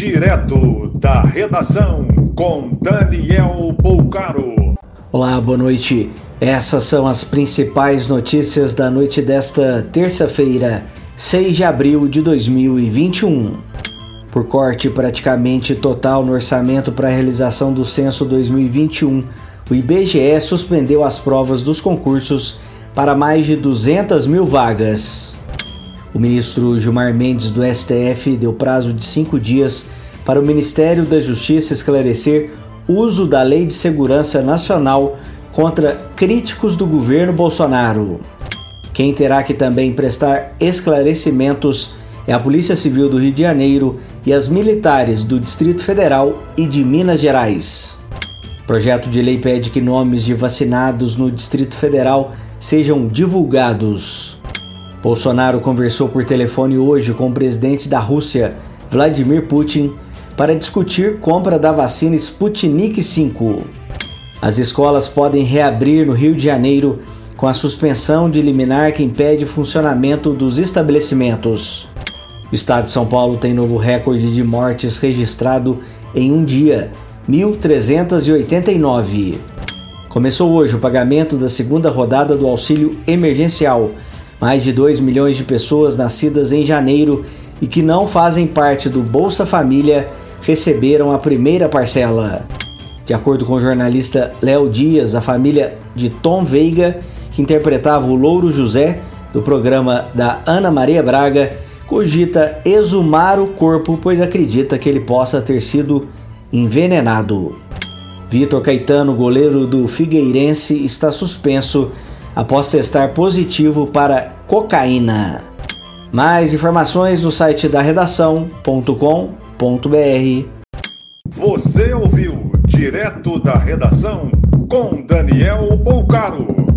Direto da redação com Daniel Poucaro. Olá, boa noite. Essas são as principais notícias da noite desta terça-feira, 6 de abril de 2021. Por corte praticamente total no orçamento para a realização do censo 2021, o IBGE suspendeu as provas dos concursos para mais de 200 mil vagas. O ministro Gilmar Mendes do STF deu prazo de cinco dias para o Ministério da Justiça esclarecer uso da Lei de Segurança Nacional contra críticos do governo Bolsonaro. Quem terá que também prestar esclarecimentos é a Polícia Civil do Rio de Janeiro e as militares do Distrito Federal e de Minas Gerais. O projeto de lei pede que nomes de vacinados no Distrito Federal sejam divulgados. Bolsonaro conversou por telefone hoje com o presidente da Rússia, Vladimir Putin, para discutir compra da vacina Sputnik V. As escolas podem reabrir no Rio de Janeiro com a suspensão de liminar que impede o funcionamento dos estabelecimentos. O estado de São Paulo tem novo recorde de mortes registrado em um dia, 1.389. Começou hoje o pagamento da segunda rodada do auxílio emergencial mais de 2 milhões de pessoas nascidas em janeiro e que não fazem parte do Bolsa Família receberam a primeira parcela. De acordo com o jornalista Léo Dias, a família de Tom Veiga, que interpretava o Louro José do programa da Ana Maria Braga, cogita exumar o corpo, pois acredita que ele possa ter sido envenenado. Vitor Caetano, goleiro do Figueirense, está suspenso após testar positivo para cocaína. Mais informações no site da redação.com.br. Você ouviu direto da redação com Daniel Poucaro.